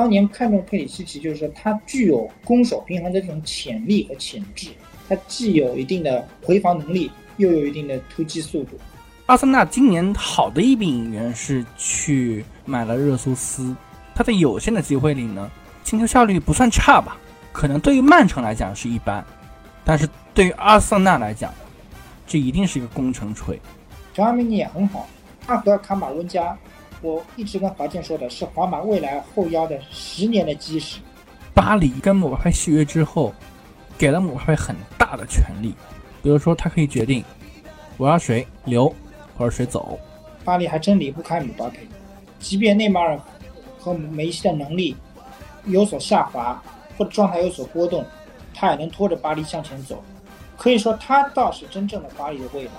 当年看中佩里西奇，就是说他具有攻守平衡的这种潜力和潜质，他既有一定的回防能力，又有一定的突击速度。阿森纳今年好的一笔引援是去买了热苏斯，他在有限的机会里呢，进球效率不算差吧？可能对于曼城来讲是一般，但是对于阿森纳来讲，这一定是一个工程锤。乔阿米尼也很好，他和卡马温加。我一直跟华健说的是皇马未来后腰的十年的基石。巴黎跟姆巴佩续约之后，给了姆巴佩很大的权利，比如说他可以决定我要谁留或者谁走。巴黎还真离不开姆巴佩，即便内马尔和梅西的能力有所下滑或者状态有所波动，他也能拖着巴黎向前走。可以说他倒是真正的巴黎的未来。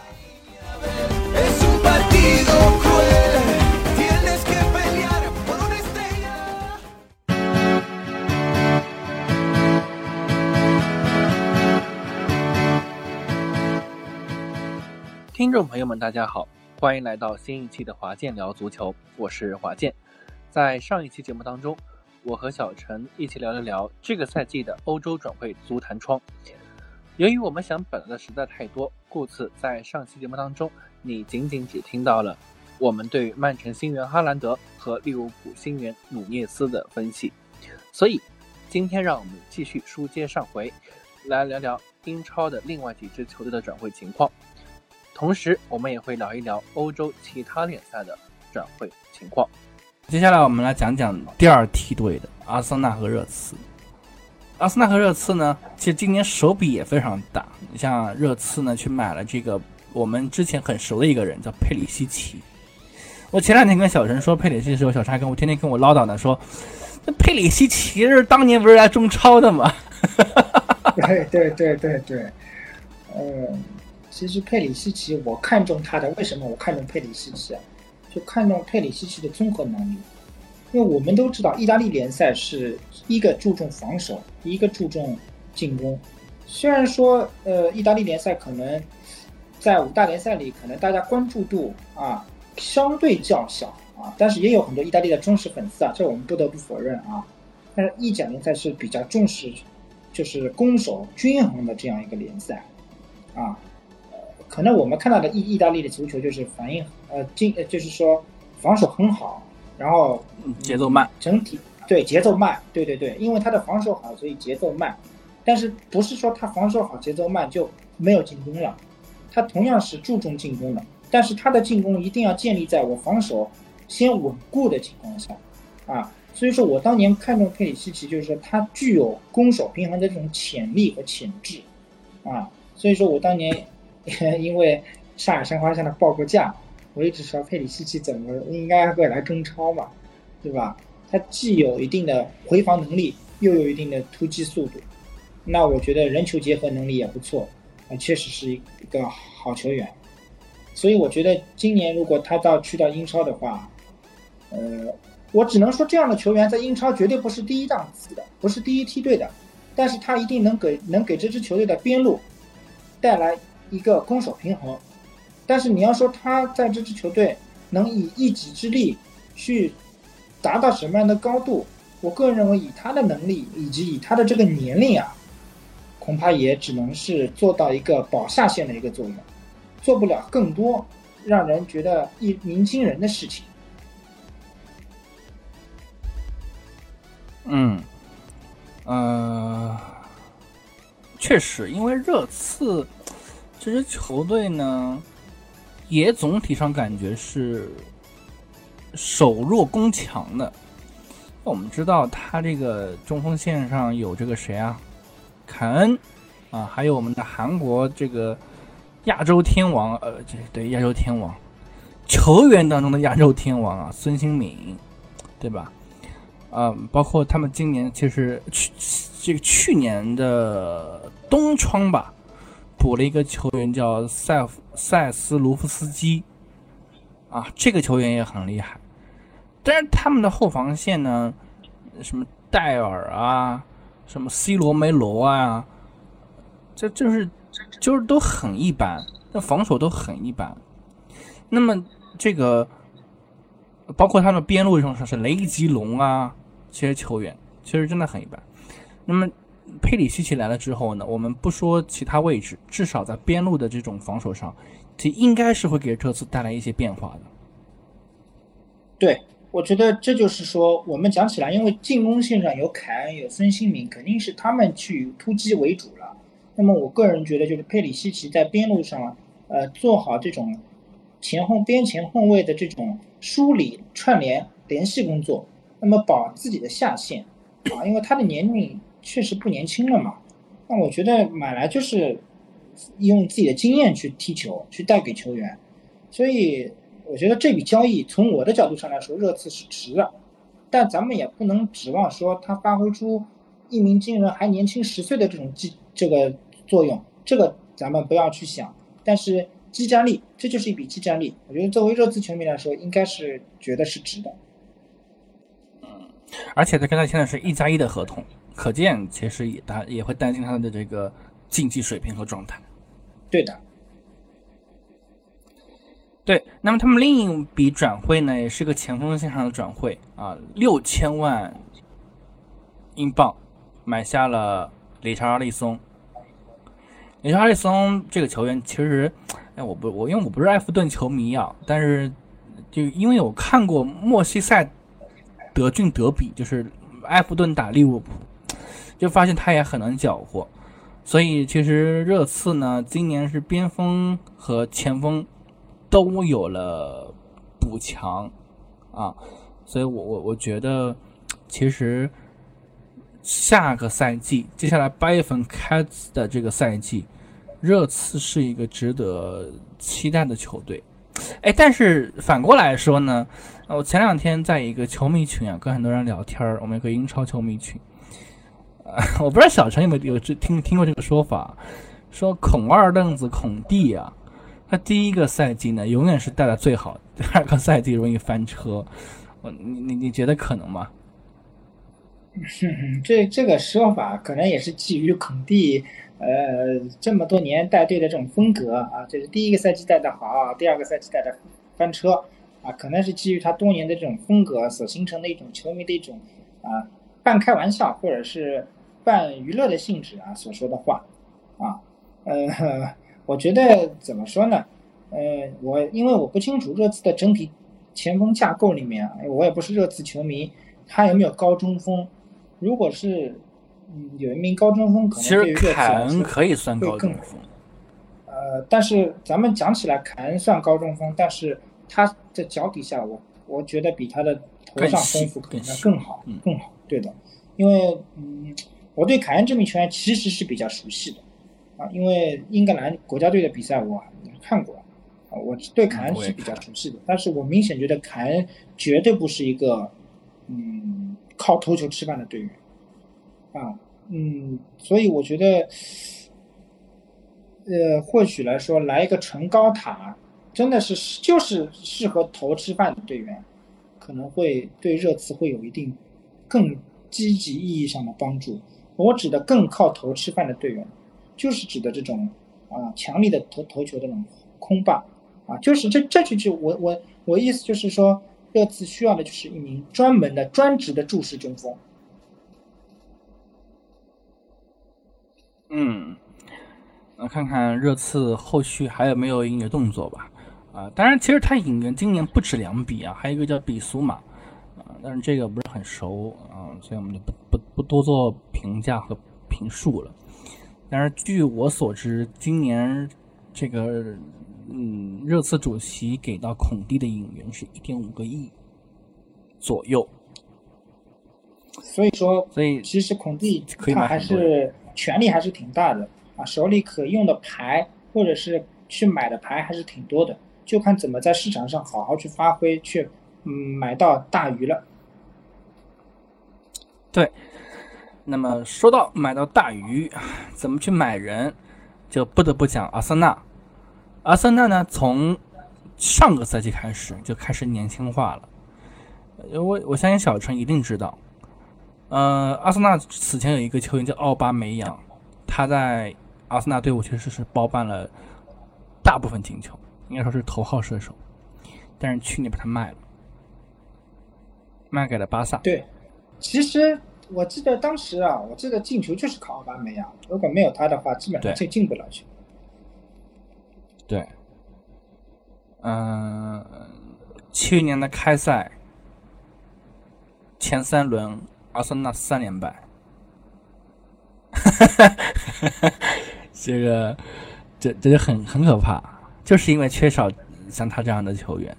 听众朋友们，大家好，欢迎来到新一期的华健聊足球，我是华健。在上一期节目当中，我和小陈一起聊了聊这个赛季的欧洲转会足坛窗。由于我们想本的实在太多，故此在上期节目当中，你仅仅只听到了我们对曼城新援哈兰德和利物浦新援努涅斯的分析。所以今天让我们继续书接上回，来聊聊英超的另外几支球队的转会情况。同时，我们也会聊一聊欧洲其他联赛的转会情况。接下来，我们来讲讲第二梯队的阿森纳和热刺。阿森纳和热刺呢，其实今年手笔也非常大。你像热刺呢，去买了这个我们之前很熟的一个人，叫佩里西奇。我前两天跟小陈说佩里西奇的时候，小陈还跟我天天跟我唠叨呢，说那佩里西奇是当年不是来中超的吗？对对对对对，嗯。其实佩里西奇，我看中他的，为什么我看中佩里西奇啊？就看中佩里西奇的综合能力，因为我们都知道，意大利联赛是一个注重防守，一个注重进攻。虽然说，呃，意大利联赛可能在五大联赛里，可能大家关注度啊相对较小啊，但是也有很多意大利的忠实粉丝啊，这我们不得不否认啊。但是意甲联赛是比较重视，就是攻守均衡的这样一个联赛啊。可能我们看到的意意大利的足球就是反应呃进呃就是说防守很好，然后节奏慢，整体对节奏慢，对对对，因为他的防守好，所以节奏慢。但是不是说他防守好节奏慢就没有进攻了？他同样是注重进攻的，但是他的进攻一定要建立在我防守先稳固的情况下啊。所以说我当年看中佩里西奇，就是说他具有攻守平衡的这种潜力和潜质啊。所以说我当年。因为上海申花向他报过价，我一直说佩里西奇怎么应该会来中超嘛，对吧？他既有一定的回防能力，又有一定的突击速度，那我觉得人球结合能力也不错，啊，确实是一个好球员。所以我觉得今年如果他到去到英超的话，呃，我只能说这样的球员在英超绝对不是第一档次的，不是第一梯队的，但是他一定能给能给这支球队的边路带来。一个攻守平衡，但是你要说他在这支球队能以一己之力去达到什么样的高度，我个人认为以他的能力以及以他的这个年龄啊，恐怕也只能是做到一个保下线的一个作用，做不了更多让人觉得一鸣惊人的事情。嗯，呃，确实，因为热刺。这支球队呢，也总体上感觉是守弱攻强的。我们知道他这个中锋线上有这个谁啊，凯恩啊，还有我们的韩国这个亚洲天王，呃，这对亚洲天王球员当中的亚洲天王啊，孙兴敏，对吧？啊，包括他们今年其实去这个去年的冬窗吧。补了一个球员叫塞塞斯卢夫斯基，啊，这个球员也很厉害，但是他们的后防线呢，什么戴尔啊，什么 C 罗梅罗啊，这就是就是都很一般，那防守都很一般。那么这个包括他们边路上是雷吉隆啊，这些球员其实真的很一般。那么佩里西奇来了之后呢，我们不说其他位置，至少在边路的这种防守上，这应该是会给热刺带来一些变化的。对，我觉得这就是说，我们讲起来，因为进攻线上有凯恩、有孙兴民，肯定是他们去突击为主了。那么我个人觉得，就是佩里西奇在边路上，呃，做好这种前后边前后卫的这种梳理、串联、联系工作，那么保自己的下限啊，因为他的年龄确实不年轻了嘛。那我觉得买来就是用自己的经验去踢球，去带给球员，所以。我觉得这笔交易从我的角度上来说，热刺是值的，但咱们也不能指望说他发挥出一鸣惊人还年轻十岁的这种激这个作用，这个咱们不要去想。但是激战力，这就是一笔激战力。我觉得作为热刺球迷来说，应该是觉得是值的。嗯，而且他跟他签的是一加一的合同，可见其实也担也会担心他的这个竞技水平和状态。对的。对，那么他们另一笔转会呢，也是个前锋线上的转会啊，六千万英镑买下了理查利松。理查利松这个球员其实，哎，我不我因为我不是埃弗顿球迷啊，但是就因为我看过莫西塞德郡德比，就是埃弗顿打利物浦，就发现他也很能搅和，所以其实热刺呢，今年是边锋和前锋。都有了补强啊，所以我我我觉得，其实下个赛季，接下来八月份开的这个赛季，热刺是一个值得期待的球队。哎，但是反过来说呢，我前两天在一个球迷群啊，跟很多人聊天我们有个英超球迷群，我不知道小陈有没有有听听过这个说法，说孔二愣子孔蒂啊。他第一个赛季呢，永远是带的最好；第二个赛季容易翻车。我你你你觉得可能吗？这这个说法可能也是基于孔蒂呃这么多年带队的这种风格啊，就是第一个赛季带的好，第二个赛季带的翻车啊，可能是基于他多年的这种风格所形成的一种球迷的一种啊半开玩笑或者是半娱乐的性质啊所说的话啊呃。我觉得怎么说呢？呃，我因为我不清楚热刺的整体前锋架构里面，我也不是热刺球迷，他有没有高中锋？如果是嗯有一名高中锋，可能对于凯恩可以算高中锋。呃，但是咱们讲起来，凯恩算高中锋，但是他的脚底下，我我觉得比他的头上功夫可能更好，更好。对的，因为嗯，我对凯恩这名球员其实是比较熟悉的。啊，因为英格兰国家队的比赛我看过，啊，我对凯恩是比较熟悉的，但是我明显觉得凯恩绝对不是一个，嗯，靠头球吃饭的队员，啊，嗯，所以我觉得，呃，或许来说来一个纯高塔，真的是就是适合头吃饭的队员，可能会对热刺会有一定更积极意义上的帮助。我指的更靠头吃饭的队员。就是指的这种啊强力的投投球的那种空霸啊，就是这这就就我我我意思就是说，热刺需要的就是一名专门的专职的注视中锋。嗯，那看看热刺后续还有没有引援动作吧。啊，当然，其实他引援今年不止两笔啊，还有一个叫比苏马，但是这个不是很熟啊，所以我们就不不不多做评价和评述了。但是据我所知，今年这个嗯，热刺主席给到孔蒂的引援是一点五个亿左右。所以说，所以其实孔蒂他还是权力还是挺大的啊，手里可用的牌或者是去买的牌还是挺多的，就看怎么在市场上好好去发挥，去嗯买到大鱼了。对。那么说到买到大鱼，怎么去买人，就不得不讲阿森纳。阿森纳呢，从上个赛季开始就开始年轻化了。我我相信小陈一定知道，呃，阿森纳此前有一个球员叫奥巴梅扬，他在阿森纳队伍确实是包办了大部分进球，应该说是头号射手。但是去年把他卖了，卖给了巴萨。对。其实我记得当时啊，我记得进球就是靠奥巴梅扬，如果没有他的话，基本上对就进不了球。对，嗯，去年的开赛前三轮，阿森纳三连败，这个这这就很很可怕，就是因为缺少像他这样的球员，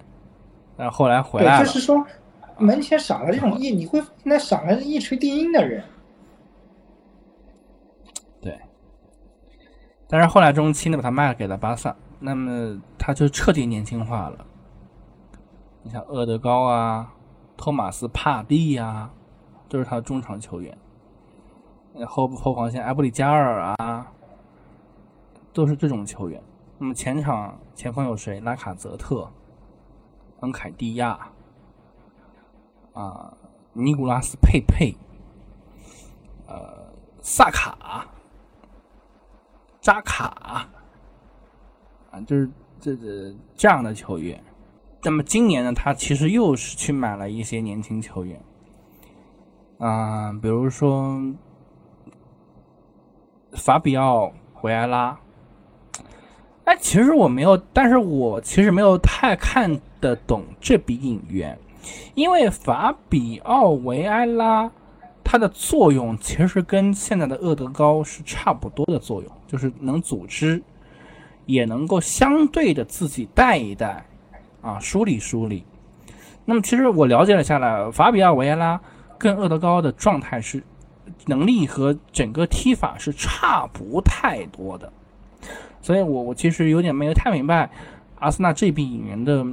但后来回来对，了，就是说门前少了这种一，你会那少了一锤定音的人。对，但是后来中期呢，把他卖给了巴萨，那么他就彻底年轻化了。你像厄德高啊、托马斯帕蒂呀、都是他的中场球员。呃后后防线埃布里加尔啊，都是这种球员。那么前场前锋有谁？拉卡泽特、恩凯蒂亚啊、尼古拉斯佩佩、呃萨卡、扎卡啊，就是这这这样的球员。那么今年呢，他其实又是去买了一些年轻球员，啊、比如说法比奥维埃拉。哎，其实我没有，但是我其实没有太看得懂这笔引援，因为法比奥维埃拉它的作用其实跟现在的厄德高是差不多的作用，就是能组织，也能够相对的自己带一带，啊，梳理梳理。那么其实我了解了下来，法比奥维埃拉跟厄德高的状态是能力和整个踢法是差不太多的，所以我我其实有点没有太明白阿森纳这笔引援的，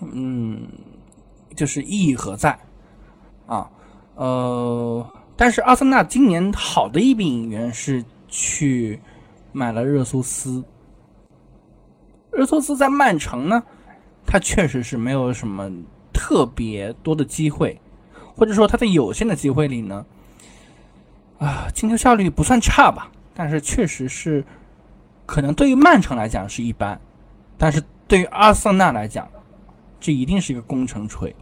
嗯，就是意义何在啊？呃，但是阿森纳今年好的一笔引援是去买了热苏斯。热苏斯在曼城呢，他确实是没有什么特别多的机会，或者说他在有限的机会里呢，啊，进球效率不算差吧，但是确实是可能对于曼城来讲是一般，但是对于阿森纳来讲，这一定是一个工程锤。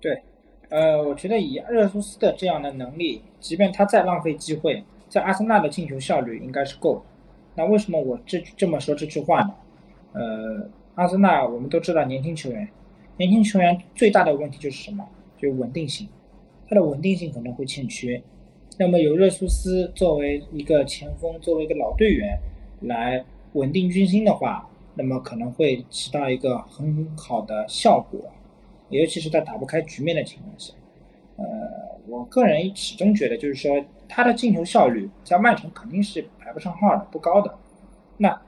对，呃，我觉得以热苏斯的这样的能力，即便他再浪费机会，在阿森纳的进球效率应该是够的。那为什么我这这么说这句话呢？呃，阿森纳我们都知道年轻球员，年轻球员最大的问题就是什么？就是稳定性，他的稳定性可能会欠缺。那么有热苏斯作为一个前锋，作为一个老队员来稳定军心的话，那么可能会起到一个很好的效果。尤其是在打不开局面的情况下，呃，我个人始终觉得，就是说他的进球效率在曼城肯定是排不上号的，不高的。那，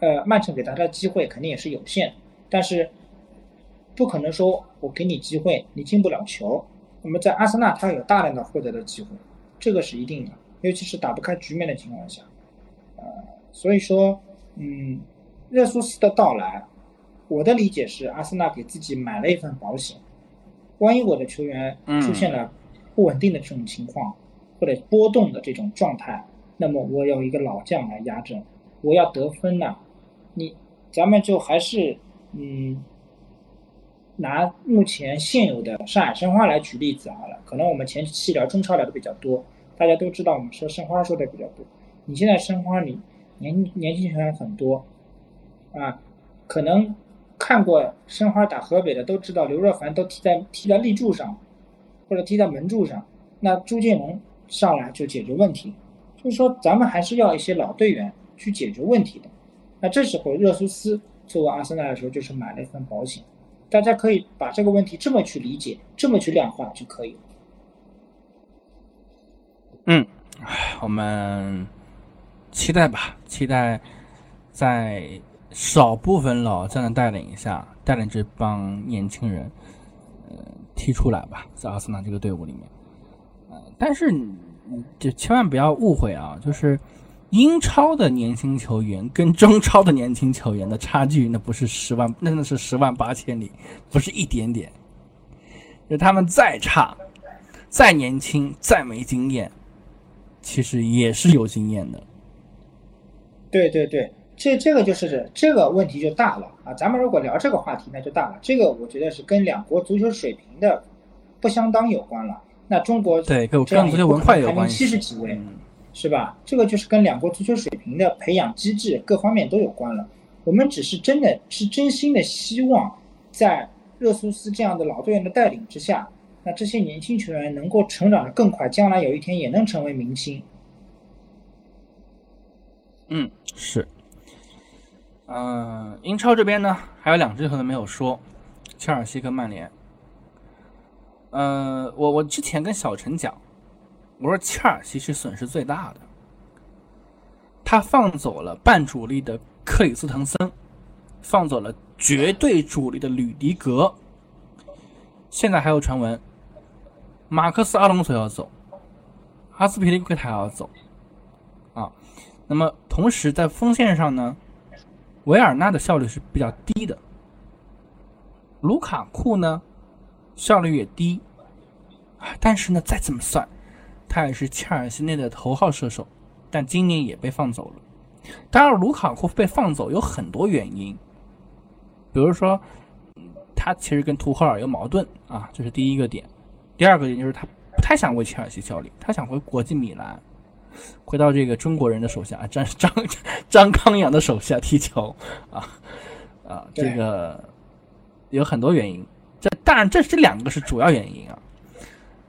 呃，曼城给他的机会肯定也是有限，但是不可能说我给你机会，你进不了球。那么在阿森纳，他有大量的获得的机会，这个是一定的，尤其是打不开局面的情况下，呃，所以说，嗯，热苏斯的到来。我的理解是，阿森纳给自己买了一份保险，万一我的球员出现了不稳定的这种情况，或者波动的这种状态，那么我有一个老将来压阵，我要得分呢。你咱们就还是嗯，拿目前现有的上海申花来举例子好了。可能我们前期聊中超聊的比较多，大家都知道我们说申花说的比较多。你现在申花你年年轻球员很多啊，可能。看过申花打河北的都知道，刘若凡都踢在踢在立柱上，或者踢在门柱上，那朱建龙上来就解决问题。就是说，咱们还是要一些老队员去解决问题的。那这时候，热苏斯作为阿森纳来说，就是买了一份保险。大家可以把这个问题这么去理解，这么去量化就可以了。嗯，我们期待吧，期待在。少部分老将的带领下，带领这帮年轻人，呃，踢出来吧，在阿森纳这个队伍里面，呃，但是就千万不要误会啊，就是英超的年轻球员跟中超的年轻球员的差距，那不是十万，那那是十万八千里，不是一点点。就他们再差，再年轻，再没经验，其实也是有经验的。对对对。这这个就是这个问题就大了啊！咱们如果聊这个话题，那就大了。这个我觉得是跟两国足球水平的不相当有关了。那中国对跟这样足球文化有关系，七十几位，嗯是吧？这个就是跟两国足球水平的培养机制各方面都有关了。我们只是真的是真心的希望，在热苏斯这样的老队员的带领之下，那这些年轻球员能够成长的更快，将来有一天也能成为明星。嗯，是。嗯，英超这边呢，还有两支球队没有说，切尔西跟曼联。嗯，我我之前跟小陈讲，我说切尔西是损失最大的，他放走了半主力的克里斯滕森，放走了绝对主力的吕迪格，现在还有传闻，马克思阿隆索要走，阿斯皮利奎塔要走，啊，那么同时在锋线上呢？维尔纳的效率是比较低的，卢卡库呢效率也低，但是呢再怎么算，他也是切尔西内的头号射手，但今年也被放走了。当然，卢卡库被放走有很多原因，比如说他其实跟图赫尔有矛盾啊，这是第一个点。第二个点就是他不太想为切尔西效力，他想回国际米兰。回到这个中国人的手下，张张张康阳的手下踢球啊啊，这个有很多原因，这当然这这两个是主要原因啊，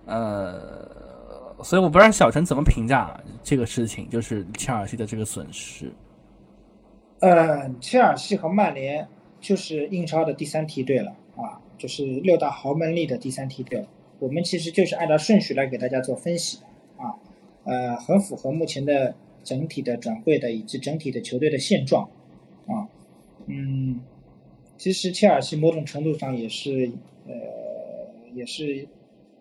呃，所以我不知道小陈怎么评价这个事情，就是切尔西的这个损失。呃，切尔西和曼联就是英超的第三梯队了啊，就是六大豪门里的第三梯队。我们其实就是按照顺序来给大家做分析的啊。呃，很符合目前的整体的转会的以及整体的球队的现状，啊，嗯，其实切尔西某种程度上也是呃也是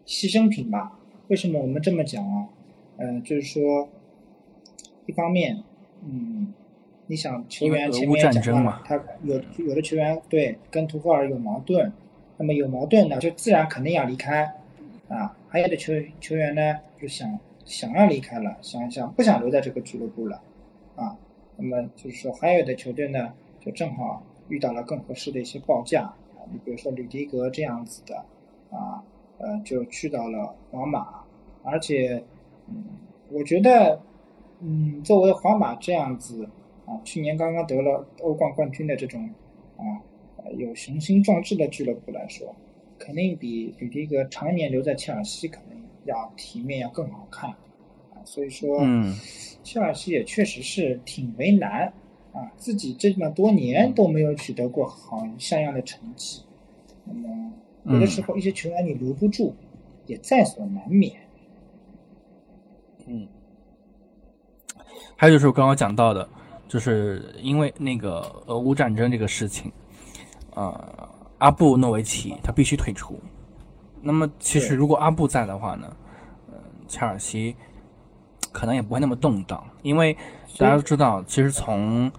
牺牲品吧？为什么我们这么讲啊？嗯，就是说，一方面，嗯，你想球员前面讲了，他有有的球员对跟图赫尔有矛盾，那么有矛盾呢，就自然肯定要离开啊。还有的球球员呢，就想。想要离开了，想一想不想留在这个俱乐部了，啊，那么就是说还有的球队呢，就正好遇到了更合适的一些报价啊，你比如说吕迪格这样子的，啊，呃，就去到了皇马，而且，嗯，我觉得，嗯，作为皇马这样子啊，去年刚刚得了欧冠冠军的这种啊，有雄心壮志的俱乐部来说，肯定比吕迪格常年留在切尔西可能。要体面要更好看，啊，所以说，嗯，切尔西也确实是挺为难，啊，自己这么多年都没有取得过好像样的成绩，那么有的时候一些球员你留不住，也在所难免。嗯，还有就是我刚刚讲到的，就是因为那个俄乌战争这个事情，呃，阿布诺维奇他必须退出。那么，其实如果阿布在的话呢，嗯，切尔西可能也不会那么动荡，因为大家都知道，其实从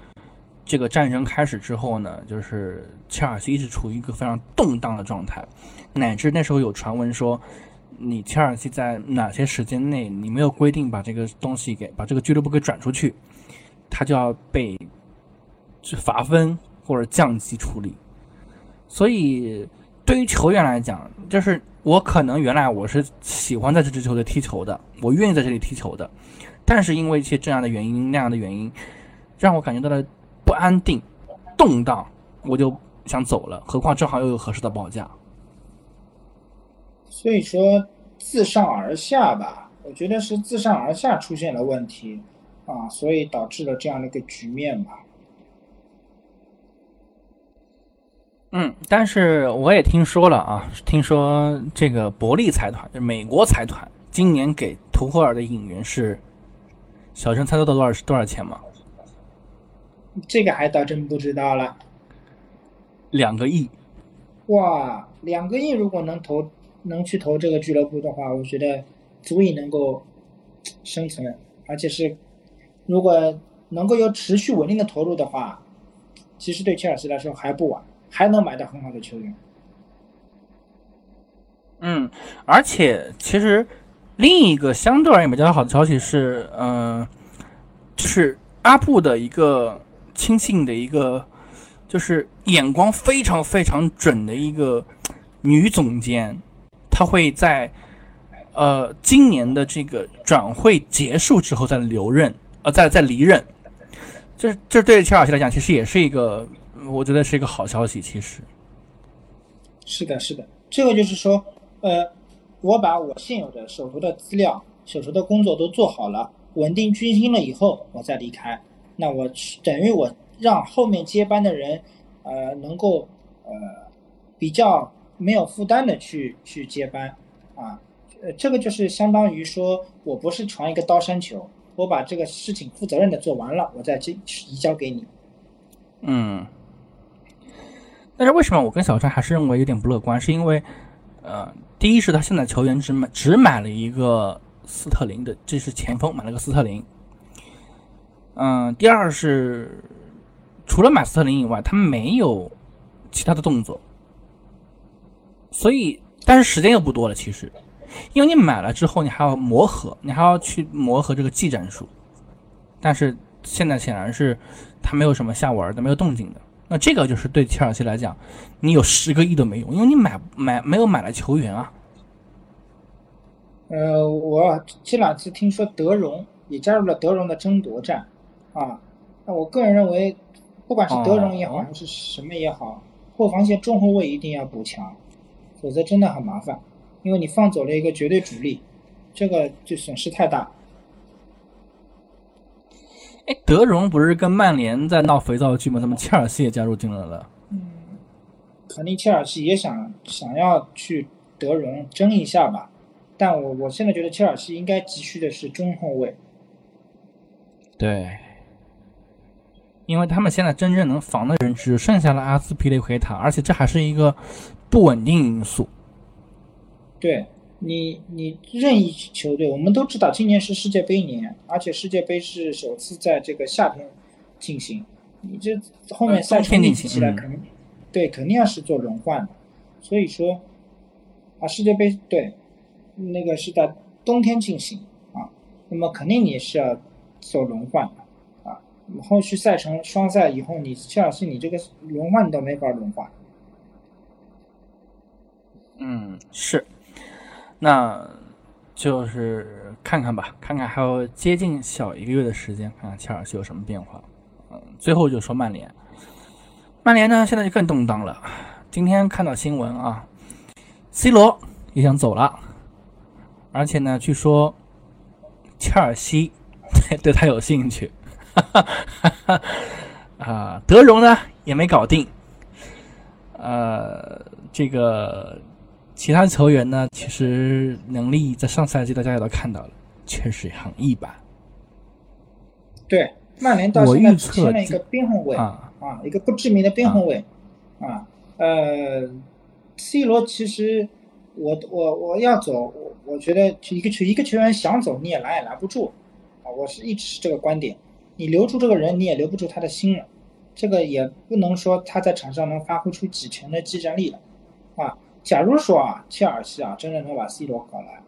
这个战争开始之后呢，就是切尔西一直处于一个非常动荡的状态，乃至那时候有传闻说，你切尔西在哪些时间内你没有规定把这个东西给把这个俱乐部给转出去，他就要被罚分或者降级处理，所以。对于球员来讲，就是我可能原来我是喜欢在这支球队踢球的，我愿意在这里踢球的，但是因为一些这样的原因、那样的原因，让我感觉到了不安定、动荡，我就想走了。何况正好又有合适的报价，所以说自上而下吧，我觉得是自上而下出现了问题啊，所以导致了这样的一个局面吧。嗯，但是我也听说了啊，听说这个伯利财团，就美国财团，今年给图赫尔的引援是，小陈猜到的多少是多少钱吗？这个还倒真不知道了。两个亿。哇，两个亿如果能投，能去投这个俱乐部的话，我觉得足以能够生存，而且是如果能够有持续稳定的投入的话，其实对切尔西来说还不晚。还能买到很好的球员，嗯，而且其实另一个相对而言比较好的消息是，嗯，就是阿布的一个亲信的一个，就是眼光非常非常准的一个女总监，她会在呃今年的这个转会结束之后再留任，呃，再再离任。这这对切尔西来讲，其实也是一个，我觉得是一个好消息。其实，是的，是的，这个就是说，呃，我把我现有的手头的资料、手头的工作都做好了，稳定军心了以后，我再离开。那我等于我让后面接班的人，呃，能够呃比较没有负担的去去接班，啊，呃，这个就是相当于说我不是传一个刀山球。我把这个事情负责任的做完了，我再接移交给你。嗯，但是为什么我跟小川还是认为有点不乐观？是因为，呃，第一是他现在球员只买只买了一个斯特林的，这是前锋买了个斯特林。嗯，第二是除了买斯特林以外，他没有其他的动作，所以但是时间又不多了，其实。因为你买了之后，你还要磨合，你还要去磨合这个技战术，但是现在显然是他没有什么下文的，没有动静的。那这个就是对切尔西来讲，你有十个亿都没用，因为你买买没有买来球员啊。呃，我这两次听说德容也加入了德容的争夺战啊，那我个人认为，不管是德容也好，还是什么也好，后防线中后卫一定要补强，否则真的很麻烦。因为你放走了一个绝对主力，这个就损失太大。哎，德容不是跟曼联在闹肥皂剧吗？怎么切尔西也加入进来了？嗯，肯定切尔西也想想要去德容争一下吧。但我我现在觉得切尔西应该急需的是中后卫。对，因为他们现在真正能防的人只剩下了阿斯皮雷奎塔，而且这还是一个不稳定因素。对你，你任意球队，我们都知道今年是世界杯年，而且世界杯是首次在这个夏天进行。你这后面赛程起来，肯定对，肯定要是做轮换的。所以说啊，世界杯对那个是在冬天进行啊，那么肯定你是要做轮换的啊。后续赛程双赛以后，你切尔西你这个轮换都没法轮换。嗯，是。那就是看看吧，看看还有接近小一个月的时间，看看切尔西有什么变化。嗯，最后就说曼联，曼联呢现在就更动荡了。今天看到新闻啊，C 罗也想走了，而且呢，据说切尔西对他有兴趣。哈哈哈哈啊，德容呢也没搞定。呃，这个。其他球员呢？其实能力在上赛季大家也都看到了，确实很一般。对，曼联到现在只签了一个边后卫啊，啊，一个不知名的边后卫啊。呃，C 罗其实我我我要走，我我觉得一个球一个球员想走你也拦也拦不住啊。我是一直是这个观点，你留住这个人你也留不住他的心了，这个也不能说他在场上能发挥出几成的技战力了啊。假如说啊，切尔西啊，真的能把 C 罗搞来，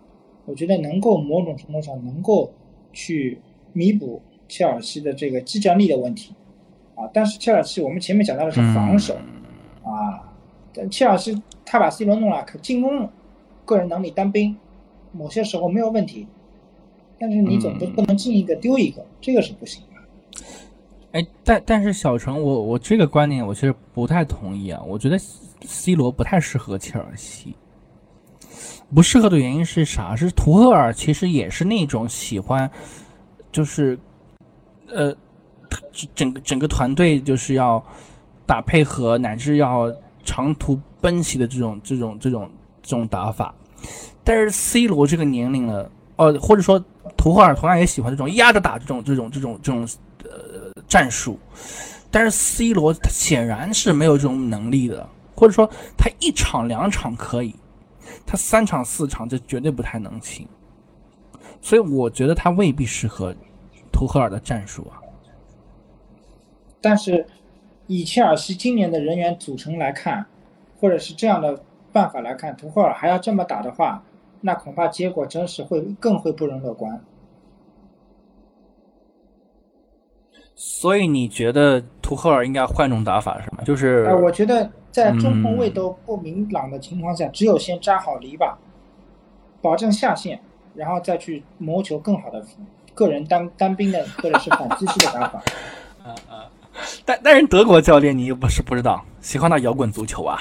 我觉得能够某种程度上能够去弥补切尔西的这个技战力的问题啊。但是切尔西，我们前面讲到的是防守啊，但切尔西他把 C 罗弄了，可进攻个人能力单兵，某些时候没有问题，但是你总不不能进一个丢一个，这个是不行的。哎，但但是小陈，我我这个观点我其实不太同意啊，我觉得。C 罗不太适合切尔西，不适合的原因是啥？是图赫尔其实也是那种喜欢，就是，呃，整个整个团队就是要打配合，乃至要长途奔袭的这种这种这种这种打法。但是 C 罗这个年龄了，哦，或者说图赫尔同样也喜欢这种压着打这种这种这种这种呃战术，但是 C 罗他显然是没有这种能力的。或者说他一场两场可以，他三场四场这绝对不太能行，所以我觉得他未必适合图赫尔的战术啊。但是以切尔西今年的人员组成来看，或者是这样的办法来看，图赫尔还要这么打的话，那恐怕结果真是会更会不容乐观。所以你觉得图？赫尔应该换种打法是吗？就是啊，我觉得在中后卫都不明朗的情况下，只有先扎好篱笆，保证下线，然后再去谋求更好的个人单单兵的或者是反击式的打法。啊 啊！但但是德国教练你又不是不知道，喜欢打摇滚足球啊？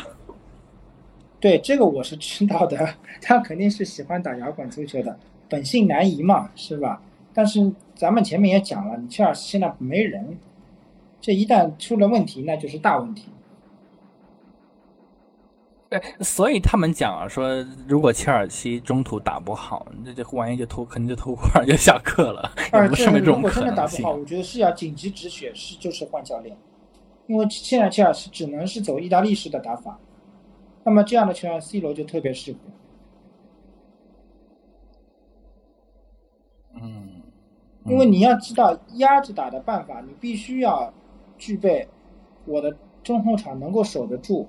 对，这个我是知道的，他肯定是喜欢打摇滚足球的，本性难移嘛，是吧？但是咱们前面也讲了，你切尔西现在没人，这一旦出了问题，那就是大问题。对，所以他们讲啊，说如果切尔西中途打不好，那这万一就偷，肯定就脱裤就下课了，也不是没这种可能性。我觉得是要紧急止血，是就是换教练，因为现在切尔西只能是走意大利式的打法，那么这样的球员，C 罗就特别适合。嗯，因为你要知道压着打的办法，你必须要具备我的中后场能够守得住。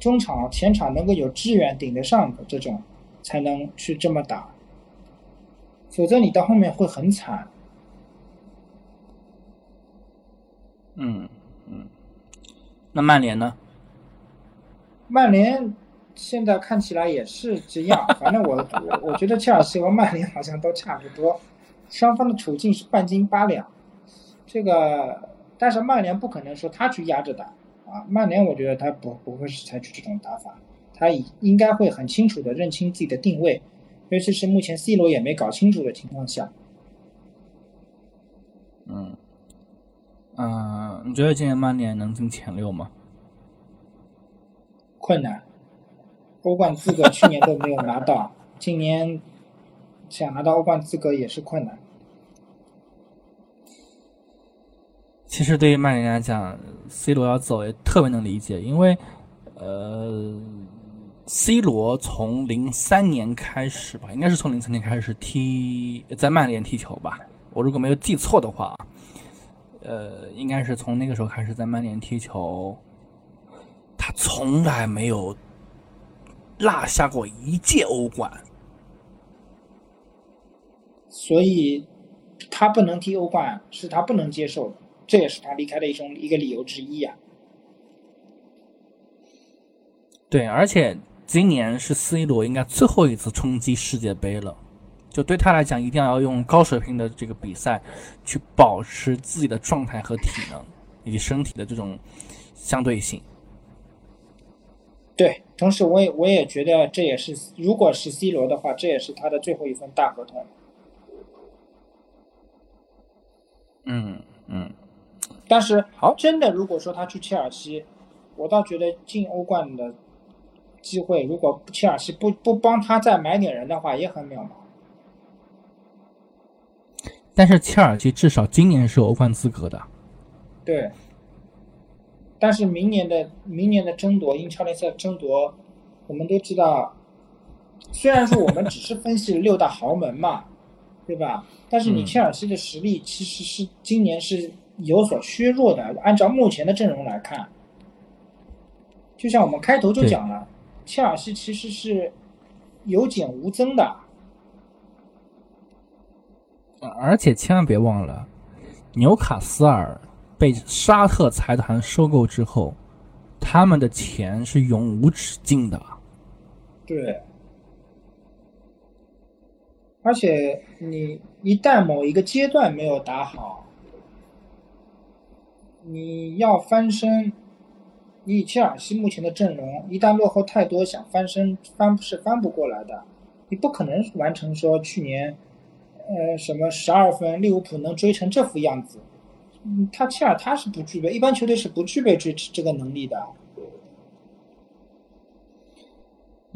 中场、前场能够有支援顶得上的这种，才能去这么打，否则你到后面会很惨。嗯嗯，那曼联呢？曼联现在看起来也是这样，反正我我我觉得切尔西和曼联好像都差不多，双方的处境是半斤八两。这个，但是曼联不可能说他去压着打。啊，曼联我觉得他不不会是采取这种打法，他应该会很清楚的认清自己的定位，尤其是目前 C 罗也没搞清楚的情况下。嗯，嗯，你觉得今年曼联能进前六吗？困难，欧冠资格去年都没有拿到，今年想拿到欧冠资格也是困难。其实对于曼联来讲，C 罗要走也特别能理解，因为，呃，C 罗从零三年开始吧，应该是从零三年开始踢在曼联踢球吧，我如果没有记错的话，呃，应该是从那个时候开始在曼联踢球，他从来没有落下过一届欧冠，所以他不能踢欧冠是他不能接受的。这也是他离开的一种一个理由之一呀。对，而且今年是 C 罗应该最后一次冲击世界杯了，就对他来讲，一定要用高水平的这个比赛去保持自己的状态和体能以及身体的这种相对性。对，同时我也我也觉得这也是，如果是 C 罗的话，这也是他的最后一份大合同。嗯嗯。但是，好，真的，如果说他去切尔西，我倒觉得进欧冠的机会，如果切尔西不不帮他再买点人的话，也很渺茫。但是切尔西至少今年是欧冠资格的。对。但是明年的明年的争夺英超联赛争夺，我们都知道，虽然说我们只是分析了六大豪门嘛，对吧？但是你切尔西的实力其实是今年是。有所削弱的，按照目前的阵容来看，就像我们开头就讲了，切尔西其实是有减无增的。而且千万别忘了，纽卡斯尔被沙特财团收购之后，他们的钱是永无止境的。对。而且你一旦某一个阶段没有打好。你要翻身，以切尔西目前的阵容，一旦落后太多，想翻身翻是翻不过来的。你不可能完成说去年，呃，什么十二分，利物浦能追成这副样子。嗯，他切尔他是不具备，一般球队是不具备这这个能力的。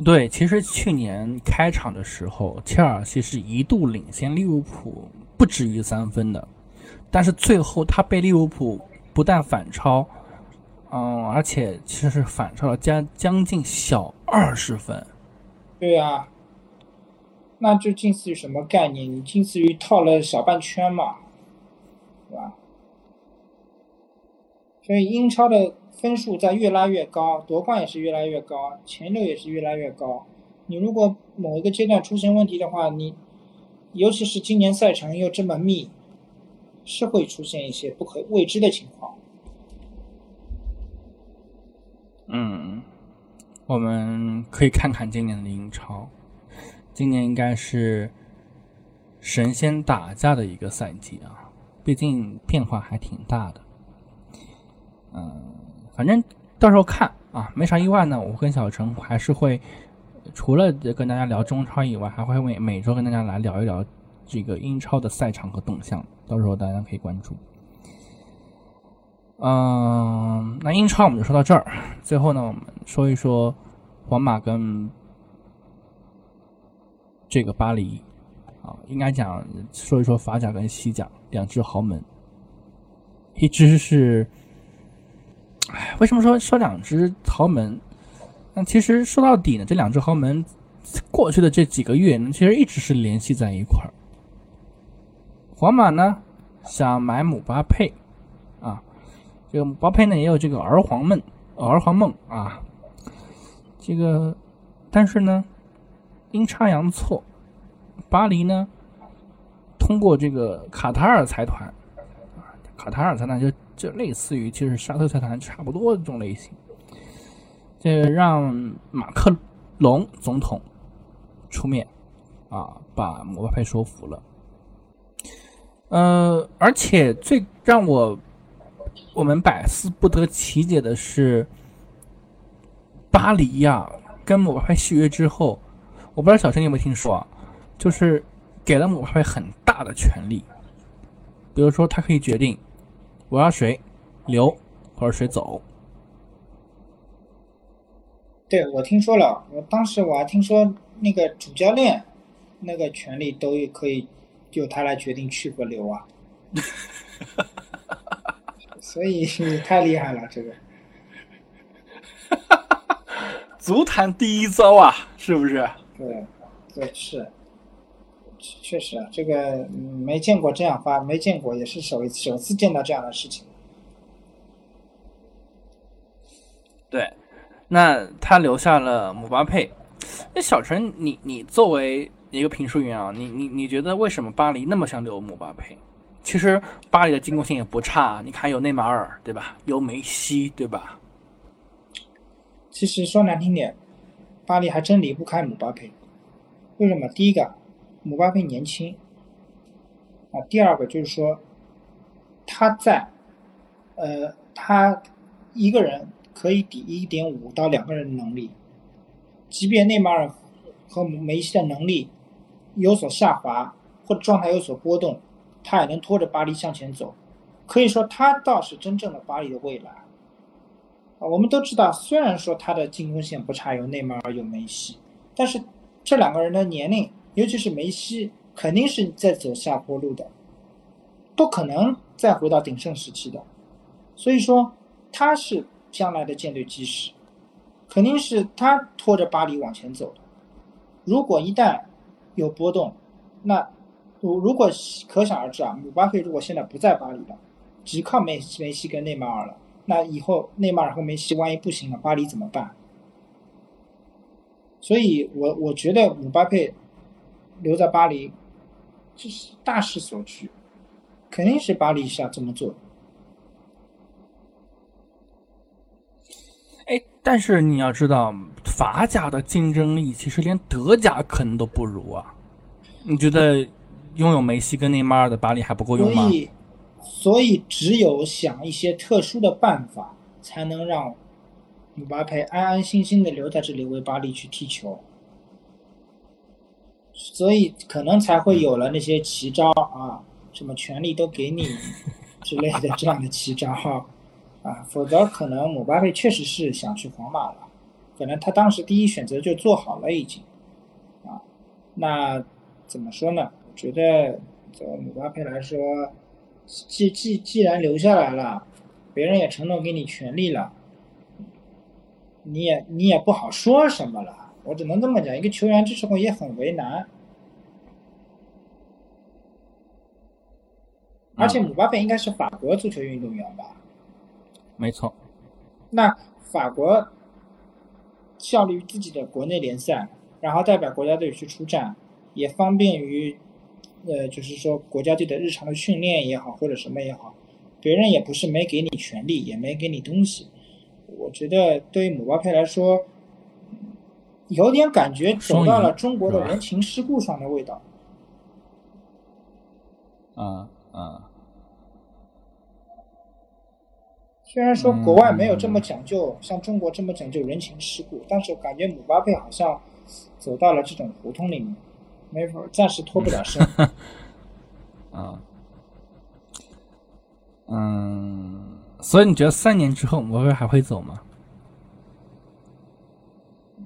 对，其实去年开场的时候，切尔西是一度领先利物浦不止于三分的，但是最后他被利物浦。不但反超，嗯，而且其实是反超了将将近小二十分。对呀，那就近似于什么概念？你近似于套了小半圈嘛，对吧？所以英超的分数在越拉越高，夺冠也是越来越高，前六也是越来越高。你如果某一个阶段出现问题的话，你尤其是今年赛程又这么密。是会出现一些不可未知的情况。嗯，我们可以看看今年的英超，今年应该是神仙打架的一个赛季啊，毕竟变化还挺大的。嗯，反正到时候看啊，没啥意外呢，我跟小陈还是会除了跟大家聊中超以外，还会每每周跟大家来聊一聊这个英超的赛场和动向，到时候大家可以关注。嗯，那英超我们就说到这儿。最后呢，我们说一说皇马跟这个巴黎啊，应该讲说一说法甲跟西甲两支豪门。一支是，哎，为什么说说两支豪门？那其实说到底呢，这两支豪门过去的这几个月呢，其实一直是联系在一块儿。皇马呢想买姆巴佩啊。这个姆巴佩呢也有这个儿皇梦，儿皇梦啊。这个，但是呢，阴差阳错，巴黎呢通过这个卡塔尔财团啊，卡塔尔财团就就类似于其实沙特财团差不多这种类型，这让马克龙总统出面啊，把姆巴佩说服了。呃，而且最让我。我们百思不得其解的是，巴黎呀，跟姆巴佩续约之后，我不知道小陈你有没有听说啊？就是给了姆巴佩很大的权利，比如说他可以决定我要谁留或者谁走。对，我听说了，我当时我还听说那个主教练那个权利都可以由他来决定去和留啊。所以你太厉害了，这个，足坛第一招啊，是不是？对，对是，确实啊，这个没见过这样发，没见过，也是首首次见到这样的事情。对，那他留下了姆巴佩。那小陈，你你作为一个评述员啊，你你你觉得为什么巴黎那么想留姆巴佩？其实巴黎的进攻性也不差，你看有内马尔对吧？有梅西对吧？其实说难听点，巴黎还真离不开姆巴佩。为什么？第一个，姆巴佩年轻啊；第二个就是说，他在，呃，他一个人可以抵一点五到两个人的能力，即便内马尔和梅西的能力有所下滑或者状态有所波动。他也能拖着巴黎向前走，可以说他倒是真正的巴黎的未来。啊，我们都知道，虽然说他的进攻线不差，有内马尔，有梅西，但是这两个人的年龄，尤其是梅西，肯定是在走下坡路的，不可能再回到鼎盛时期的。所以说，他是将来的舰队基石，肯定是他拖着巴黎往前走的。如果一旦有波动，那。如如果可想而知啊，姆巴佩如果现在不在巴黎了，只靠梅西梅西跟内马尔了，那以后内马尔和梅西万一不行了，巴黎怎么办？所以我我觉得姆巴佩留在巴黎这是大势所趋，肯定是巴黎想这么做。但是你要知道，法甲的竞争力其实连德甲可能都不如啊，你觉得？拥有梅西跟内马尔的巴黎还不够用吗？所以，所以只有想一些特殊的办法，才能让姆巴佩安安心心的留在这里为巴黎去踢球。所以可能才会有了那些奇招啊，什么权利都给你之类的这样的奇招啊，否则可能姆巴佩确实是想去皇马了，可能他当时第一选择就做好了已经啊。那怎么说呢？觉得这姆巴佩来说，既既既然留下来了，别人也承诺给你权利了，你也你也不好说什么了。我只能这么讲，一个球员这时候也很为难。而且姆巴佩应该是法国足球运动员吧？没错。那法国效力于自己的国内联赛，然后代表国家队去出战，也方便于。呃，就是说国家队的日常的训练也好，或者什么也好，别人也不是没给你权利，也没给你东西。我觉得对于姆巴佩来说，有点感觉走到了中国的人情世故上的味道。啊啊。虽然说国外没有这么讲究，像中国这么讲究人情世故，但是感觉姆巴佩好像走到了这种胡同里面，没法，暂时脱不了身。啊，嗯，所以你觉得三年之后姆巴佩还会走吗？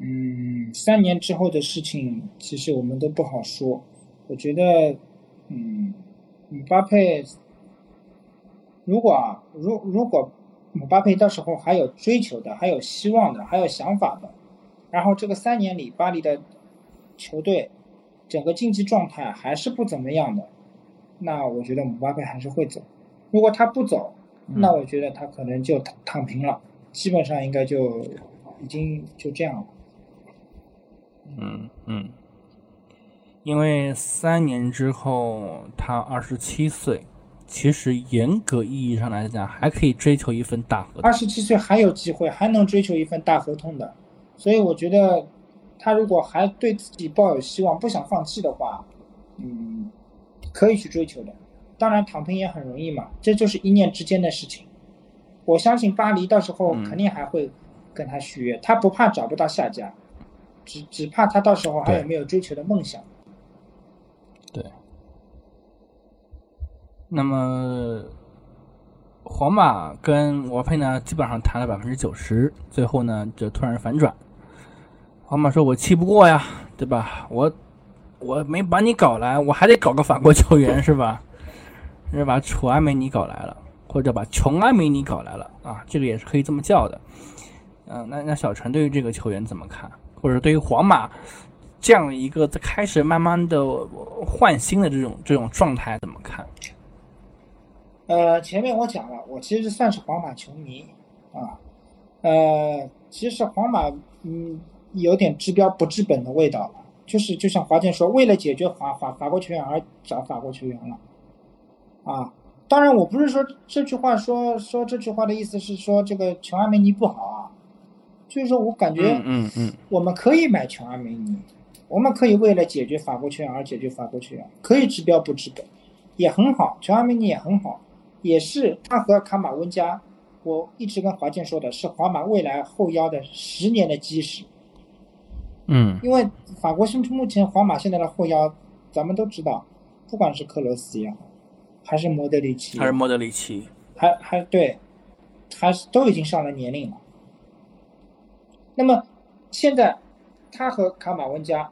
嗯，三年之后的事情其实我们都不好说。我觉得，嗯，姆巴佩如果啊如如果。姆巴佩到时候还有追求的，还有希望的，还有想法的。然后这个三年里，巴黎的球队整个竞技状态还是不怎么样的，那我觉得姆巴佩还是会走。如果他不走，那我觉得他可能就躺平了，基本上应该就已经就这样了。嗯嗯，因为三年之后他二十七岁。其实严格意义上来讲，还可以追求一份大合同。二十七岁还有机会，还能追求一份大合同的。所以我觉得，他如果还对自己抱有希望，不想放弃的话，嗯，可以去追求的。当然，躺平也很容易嘛，这就是一念之间的事情。我相信巴黎到时候肯定还会跟他续约，他不怕找不到下家，只只怕他到时候还有没有追求的梦想。对。那么，皇马跟罗佩呢，基本上谈了百分之九十，最后呢就突然反转。皇马说：“我气不过呀，对吧？我我没把你搞来，我还得搞个法国球员是吧？是把楚阿梅尼搞来了，或者把琼阿梅尼搞来了啊，这个也是可以这么叫的。嗯，那那小陈对于这个球员怎么看？或者对于皇马这样一个在开始慢慢的换新的这种这种状态怎么看？”呃，前面我讲了，我其实算是皇马球迷啊。呃，其实皇马嗯有点治标不治本的味道了，就是就像华健说，为了解决法法法国球员而找法国球员了啊。当然，我不是说这句话说说这句话的意思是说这个琼阿梅尼不好啊，就是说我感觉嗯嗯，我们可以买琼阿梅尼，我们可以为了解决法国球员而解决法国球员，可以治标不治本，也很好，琼阿梅尼也很好。也是他和卡马温加，我一直跟华健说的是皇马未来后腰的十年的基石。嗯，因为法国是目前皇马现在的后腰，咱们都知道，不管是克罗斯也好，还是莫德里奇，还是莫德里奇，还还对，还是都已经上了年龄了。那么现在他和卡马温加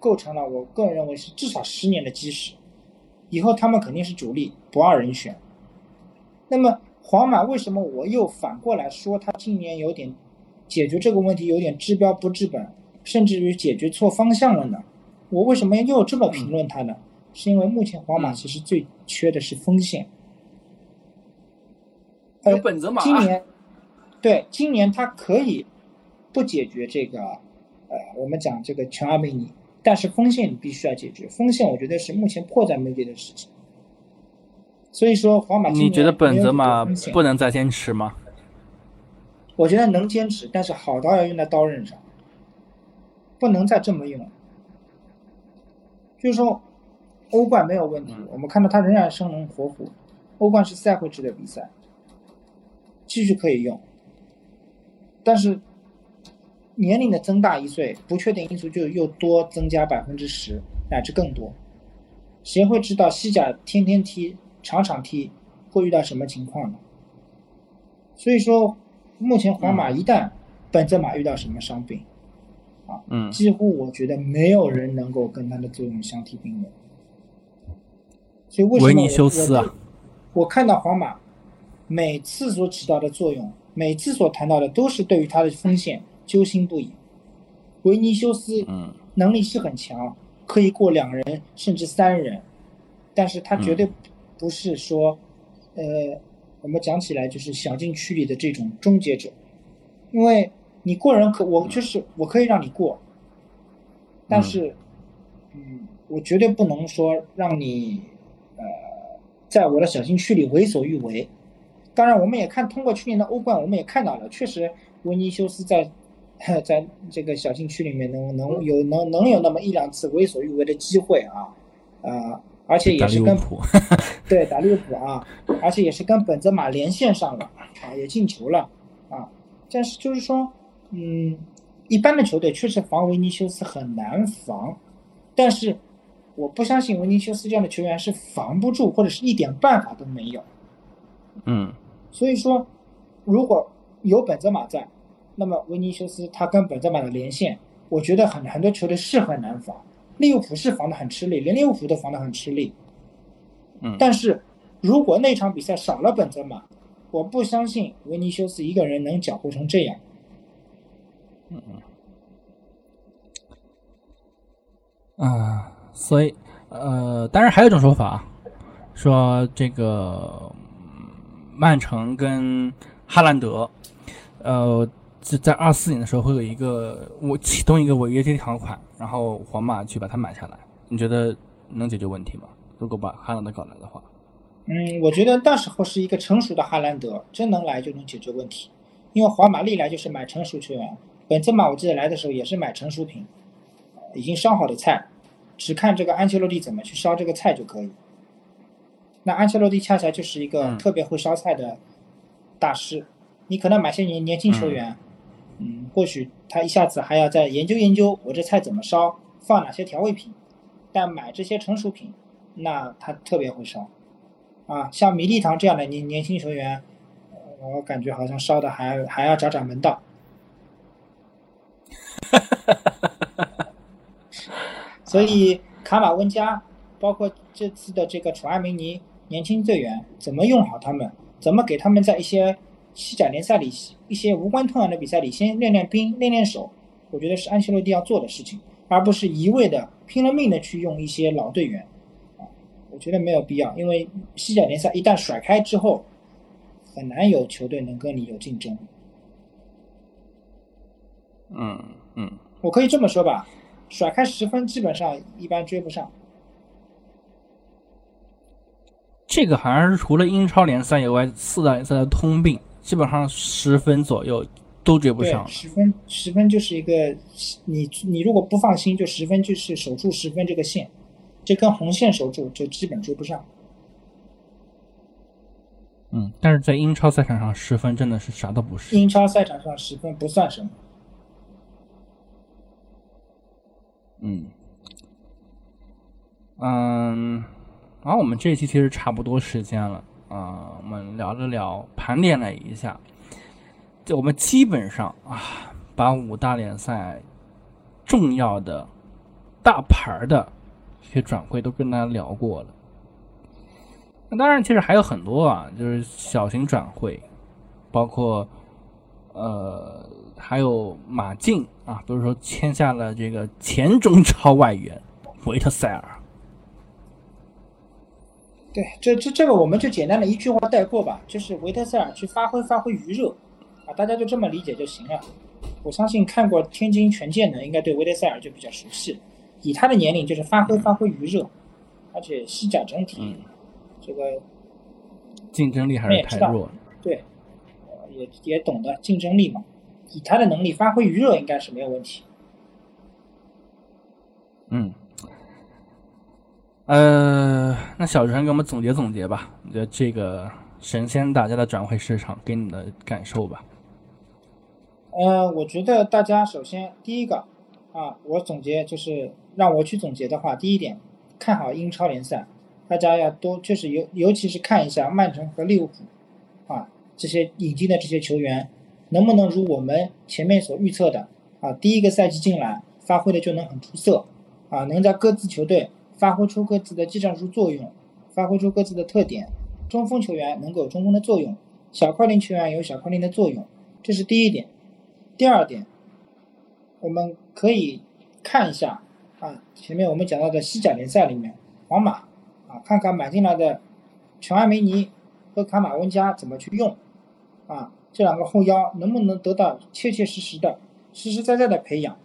构成了我个人认为是至少十年的基石，以后他们肯定是主力不二人选。那么皇马为什么我又反过来说他今年有点解决这个问题有点治标不治本，甚至于解决错方向了呢？我为什么又这么评论他呢？是因为目前皇马其实最缺的是锋线。有本泽马。今年，对，今年他可以不解决这个，呃，我们讲这个全阿梅尼，但是锋线你必须要解决。锋线我觉得是目前迫在眉睫的事情。所以说，皇马你觉得本泽马不能再坚持吗？我觉得能坚持，但是好刀要用在刀刃上，不能再这么用。就是说，欧冠没有问题，我们看到他仍然生龙活虎。欧冠是赛会制的比赛，继续可以用。但是年龄的增大一岁，不确定因素就又多增加百分之十乃至更多。谁会知道西甲天天踢？场场踢会遇到什么情况呢？所以说，目前皇马一旦本泽马遇到什么伤病，啊，嗯，几乎我觉得没有人能够跟他的作用相提并论。所以为什么维尼修斯啊？我看到皇马每次所起到的作用，每次所谈到的都是对于他的锋线揪心不已。维尼修斯，嗯，能力是很强，可以过两人甚至三人，但是他绝对。不是说，呃，我们讲起来就是小禁区里的这种终结者，因为你过人可我就是我可以让你过，但是，嗯，我绝对不能说让你，呃，在我的小禁区里为所欲为，当然，我们也看通过去年的欧冠，我们也看到了，确实维尼修斯在 在这个小禁区里面能能有能能有那么一两次为所欲为的机会啊，呃，而且也是跟对打利物浦啊，而且也是跟本泽马连线上了啊，也进球了啊。但是就是说，嗯，一般的球队确实防维尼修斯很难防，但是我不相信维尼修斯这样的球员是防不住，或者是一点办法都没有。嗯。所以说，如果有本泽马在，那么维尼修斯他跟本泽马的连线，我觉得很很多球队是很难防。利物浦是防的很吃力，连利物浦都防的很吃力。嗯，但是如果那场比赛少了本泽马，我不相信维尼修斯一个人能搅和成这样。嗯嗯。啊，所以呃，当然还有一种说法，说这个。曼城跟哈兰德，呃，在在二四年的时候会有一个我启动一个违约金条款，然后皇马去把它买下来，你觉得能解决问题吗？如果把哈兰德搞来的话，嗯，我觉得到时候是一个成熟的哈兰德，真能来就能解决问题，因为皇马历来就是买成熟球员，本泽马我记得来的时候也是买成熟品，已经烧好的菜，只看这个安切洛蒂怎么去烧这个菜就可以。那安切洛蒂恰恰就是一个特别会烧菜的大师，你可能买些年年轻球员，嗯，或许他一下子还要再研究研究我这菜怎么烧，放哪些调味品，但买这些成熟品，那他特别会烧，啊，像米利唐这样的年年轻球员，我感觉好像烧的还还要找找门道，所以卡马温加，包括这次的这个楚阿梅尼。年轻队员怎么用好他们？怎么给他们在一些西甲联赛里、一些无关痛痒的比赛里先练练兵、练练手？我觉得是安切洛蒂要做的事情，而不是一味的拼了命的去用一些老队员。啊，我觉得没有必要，因为西甲联赛一旦甩开之后，很难有球队能跟你有竞争。嗯嗯，我可以这么说吧，甩开十分基本上一般追不上。这个好像是除了英超联赛以外，四大联赛的通病，基本上十分左右都追不上。十分，十分就是一个，你你如果不放心，就十分就是守住十分这个线，这根红线守住就基本追不上。嗯，但是在英超赛场上，十分真的是啥都不是。英超赛场上十分不算什么。嗯，嗯。然后我们这一期其实差不多时间了啊，我们聊了聊，盘点了一下，就我们基本上啊，把五大联赛重要的大牌的一些转会都跟大家聊过了。那当然，其实还有很多啊，就是小型转会，包括呃，还有马竞啊，比如说签下了这个前中超外援维特塞尔。对，这这这个我们就简单的一句话带过吧，就是维特塞尔去发挥发挥余热，啊，大家就这么理解就行了。我相信看过天津权健的，应该对维特塞尔就比较熟悉。以他的年龄，就是发挥发挥余热，而且西甲整体这个竞争力还是太弱。对，也也懂得竞争力嘛。以他的能力发挥余热，应该是没有问题。嗯。呃，那小陈给我们总结总结吧，你觉得这个神仙打架的转会市场给你的感受吧？呃，我觉得大家首先第一个啊，我总结就是让我去总结的话，第一点看好英超联赛，大家要多就是尤尤其是看一下曼城和利物浦啊这些引进的这些球员能不能如我们前面所预测的啊，第一个赛季进来发挥的就能很出色啊，能在各自球队。发挥出各自的技战术作用，发挥出各自的特点。中锋球员能够有中锋的作用，小快灵球员有小快灵的作用，这是第一点。第二点，我们可以看一下啊，前面我们讲到的西甲联赛里面，皇马啊，看看买进来的琼阿梅尼和卡马温加怎么去用啊，这两个后腰能不能得到切切实实的、实实在在的培养，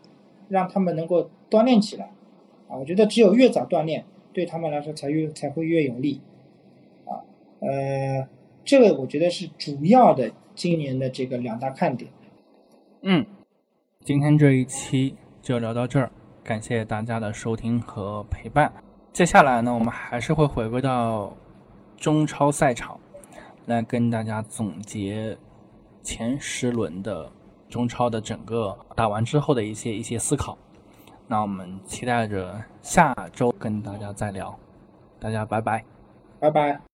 让他们能够锻炼起来。啊，我觉得只有越早锻炼，对他们来说才越才会越有利。啊，呃，这个我觉得是主要的今年的这个两大看点。嗯，今天这一期就聊到这儿，感谢大家的收听和陪伴。接下来呢，我们还是会回归到中超赛场，来跟大家总结前十轮的中超的整个打完之后的一些一些思考。那我们期待着下周跟大家再聊，大家拜拜，拜拜。